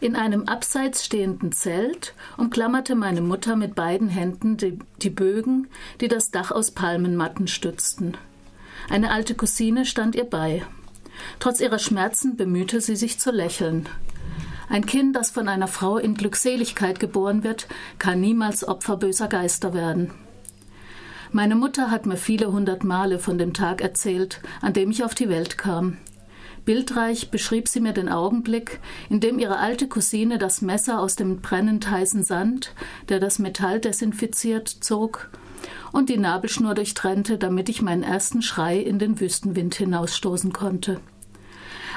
In einem abseits stehenden Zelt umklammerte meine Mutter mit beiden Händen die, die, Bögen, die das Dach aus Palmenmatten stützten. Eine alte Cousine stand ihr bei. Trotz ihrer Schmerzen bemühte sie sich zu lächeln. Ein Kind, das von einer Frau in Glückseligkeit geboren wird, kann niemals Opfer böser Geister werden. Meine Mutter hat mir viele hundert Male von dem Tag erzählt, an dem ich auf die Welt kam. Bildreich beschrieb sie mir den Augenblick, in dem ihre alte Cousine das Messer aus dem brennend heißen Sand, der das Metall desinfiziert, zog und die Nabelschnur durchtrennte, damit ich meinen ersten Schrei in den Wüstenwind hinausstoßen konnte.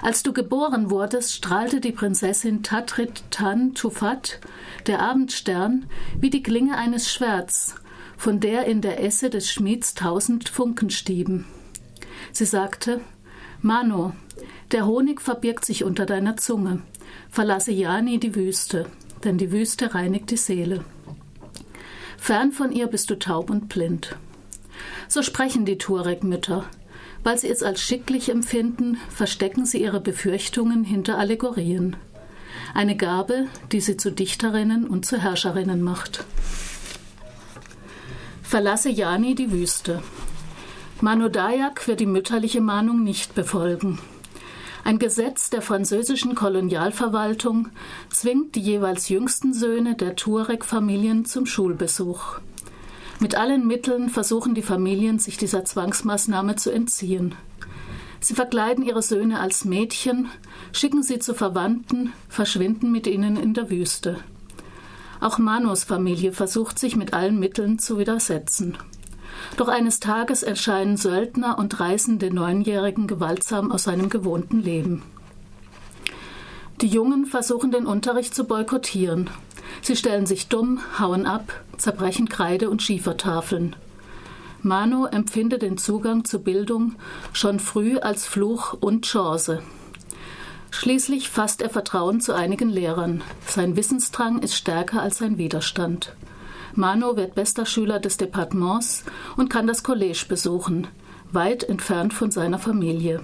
Als du geboren wurdest, strahlte die Prinzessin Tatrit Tan Tufat, der Abendstern, wie die Klinge eines Schwerts, von der in der Esse des Schmieds tausend Funken stieben. Sie sagte, Mano, der Honig verbirgt sich unter deiner Zunge. Verlasse ja nie die Wüste, denn die Wüste reinigt die Seele. Fern von ihr bist du taub und blind. So sprechen die Tuareg-Mütter. Weil sie es als schicklich empfinden, verstecken sie ihre Befürchtungen hinter Allegorien. Eine Gabe, die sie zu Dichterinnen und zu Herrscherinnen macht. Verlasse Jani die Wüste. Manu Dayak wird die mütterliche Mahnung nicht befolgen. Ein Gesetz der französischen Kolonialverwaltung zwingt die jeweils jüngsten Söhne der Tuareg-Familien zum Schulbesuch. Mit allen Mitteln versuchen die Familien, sich dieser Zwangsmaßnahme zu entziehen. Sie verkleiden ihre Söhne als Mädchen, schicken sie zu Verwandten, verschwinden mit ihnen in der Wüste. Auch Manos Familie versucht sich mit allen Mitteln zu widersetzen. Doch eines Tages erscheinen Söldner und reißen den Neunjährigen gewaltsam aus seinem gewohnten Leben. Die Jungen versuchen den Unterricht zu boykottieren. Sie stellen sich dumm, hauen ab, zerbrechen Kreide und Schiefertafeln. Mano empfindet den Zugang zur Bildung schon früh als Fluch und Chance. Schließlich fasst er Vertrauen zu einigen Lehrern. Sein Wissensdrang ist stärker als sein Widerstand. Mano wird bester Schüler des Departements und kann das College besuchen, weit entfernt von seiner Familie.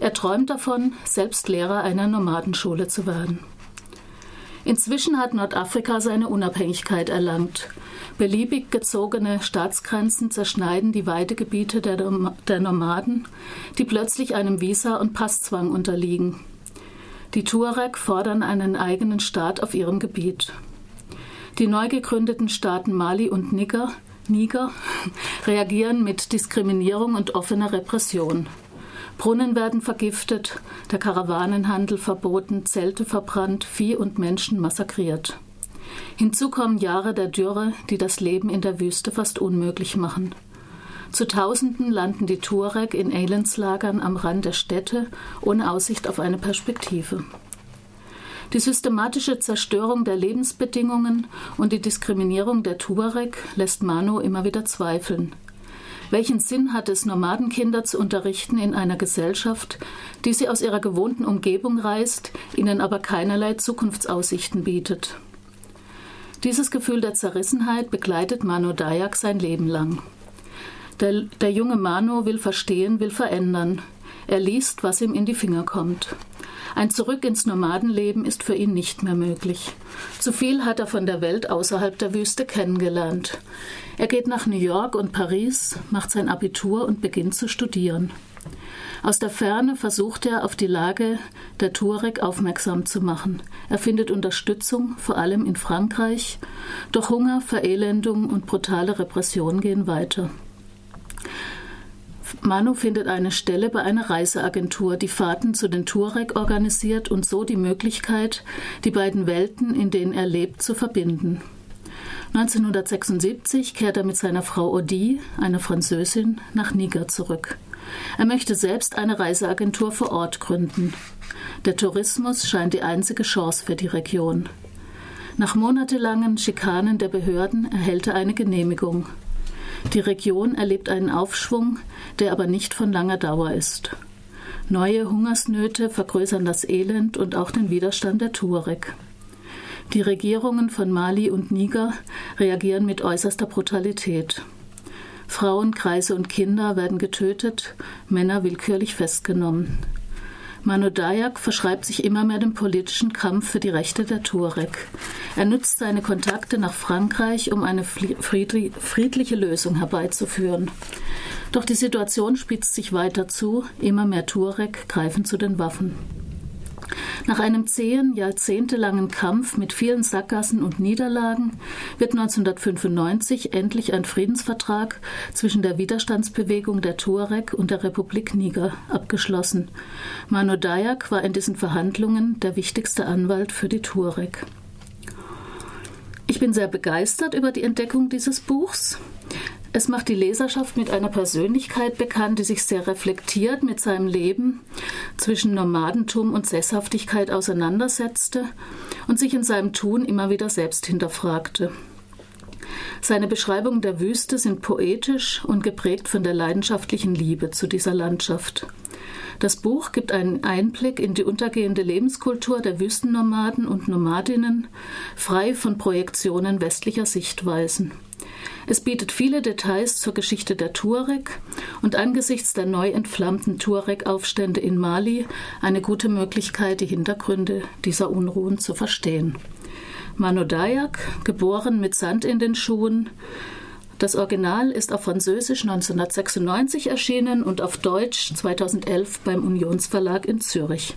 Er träumt davon, selbst Lehrer einer Nomadenschule zu werden. Inzwischen hat Nordafrika seine Unabhängigkeit erlangt. Beliebig gezogene Staatsgrenzen zerschneiden die Weidegebiete der, Nomaden, die plötzlich einem Visa- und Passzwang unterliegen. Die Tuareg fordern einen eigenen Staat auf ihrem Gebiet. Die neu gegründeten Staaten Mali und Niger, Niger reagieren mit Diskriminierung und offener Repression. Brunnen werden vergiftet, der Karawanenhandel verboten, Zelte verbrannt, Vieh und Menschen massakriert. Hinzu kommen Jahre der Dürre, die das Leben in der Wüste fast unmöglich machen. Zu Tausenden landen die Tuareg in Elendslagern am Rand der Städte ohne Aussicht auf eine Perspektive. Die systematische Zerstörung der Lebensbedingungen und die Diskriminierung der Tuareg lässt Mano immer wieder zweifeln. Welchen Sinn hat es, Nomadenkinder zu unterrichten in einer Gesellschaft, die sie aus ihrer gewohnten Umgebung reißt, ihnen aber keinerlei Zukunftsaussichten bietet? Dieses Gefühl der Zerrissenheit begleitet Mano Dayak sein Leben lang. Der, der junge Mano will verstehen, will verändern. Er liest, was ihm in die Finger kommt. Ein Zurück ins Nomadenleben ist für ihn nicht mehr möglich. Zu viel hat er von der Welt außerhalb der Wüste kennengelernt. Er geht nach New York und Paris, macht sein Abitur und beginnt zu studieren. Aus der Ferne versucht er, auf die Lage der Tuareg aufmerksam zu machen. Er findet Unterstützung, vor allem in Frankreich, doch Hunger, Verelendung und brutale Repression gehen weiter. Manu findet eine Stelle bei einer Reiseagentur, die Fahrten zu den Tuareg organisiert und so die Möglichkeit, die beiden Welten, in denen er lebt, zu verbinden. 1976 kehrt er mit seiner Frau Odi, einer Französin, nach Niger zurück. Er möchte selbst eine Reiseagentur vor Ort gründen. Der Tourismus scheint die einzige Chance für die Region. Nach monatelangen Schikanen der Behörden erhält er eine Genehmigung. Die Region erlebt einen Aufschwung, der aber nicht von langer Dauer ist. Neue Hungersnöte vergrößern das Elend und auch den Widerstand der Tuareg. Die Regierungen von Mali und Niger reagieren mit äußerster Brutalität. Frauen, Kreise und Kinder werden getötet, Männer willkürlich festgenommen. Manu Dayak verschreibt sich immer mehr dem politischen Kampf für die Rechte der Tuareg. Er nutzt seine Kontakte nach Frankreich, um eine friedliche Lösung herbeizuführen. Doch die Situation spitzt sich weiter zu, immer mehr Tuareg greifen zu den Waffen. Nach einem zehn, jahrzehntelangen Kampf mit vielen Sackgassen und Niederlagen wird 1995 endlich ein Friedensvertrag zwischen der Widerstandsbewegung der Tuareg und der Republik Niger abgeschlossen. Mano Dayak war in diesen Verhandlungen der wichtigste Anwalt für die Tuareg. Ich bin sehr begeistert über die Entdeckung dieses Buchs. Es macht die Leserschaft mit einer Persönlichkeit bekannt, die sich sehr reflektiert mit seinem Leben zwischen Nomadentum und Sesshaftigkeit auseinandersetzte und sich in seinem Tun immer wieder selbst hinterfragte. Seine Beschreibungen der Wüste sind poetisch und geprägt von der leidenschaftlichen Liebe zu dieser Landschaft. Das Buch gibt einen Einblick in die untergehende Lebenskultur der Wüstennomaden und Nomadinnen, frei von Projektionen westlicher Sichtweisen. Es bietet viele Details zur Geschichte der Tuareg und angesichts der neu entflammten Tuareg-Aufstände in Mali eine gute Möglichkeit, die Hintergründe dieser Unruhen zu verstehen. Mano Dayak, geboren mit Sand in den Schuhen. Das Original ist auf Französisch 1996 erschienen und auf Deutsch 2011 beim Unionsverlag in Zürich.